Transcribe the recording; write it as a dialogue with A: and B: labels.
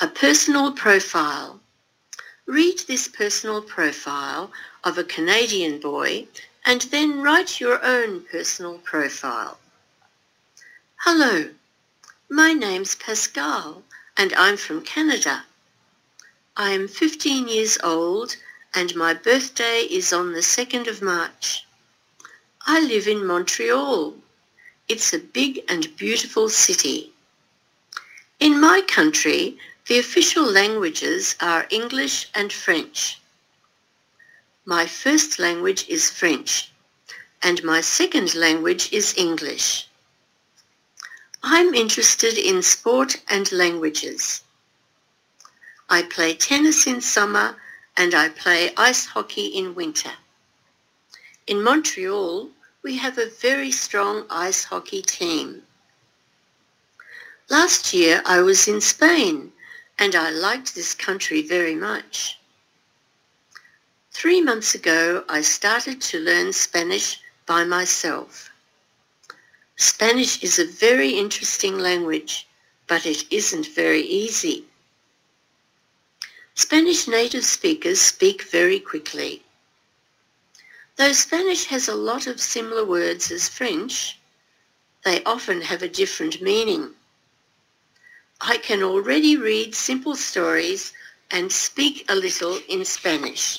A: A personal profile. Read this personal profile of a Canadian boy and then write your own personal profile. Hello, my name's Pascal and I'm from Canada. I am 15 years old and my birthday is on the 2nd of March. I live in Montreal. It's a big and beautiful city. In my country, the official languages are English and French. My first language is French and my second language is English. I'm interested in sport and languages. I play tennis in summer and I play ice hockey in winter. In Montreal, we have a very strong ice hockey team. Last year I was in Spain and I liked this country very much. Three months ago I started to learn Spanish by myself. Spanish is a very interesting language, but it isn't very easy. Spanish native speakers speak very quickly. Though Spanish has a lot of similar words as French, they often have a different meaning. I can already read simple stories and speak a little in Spanish.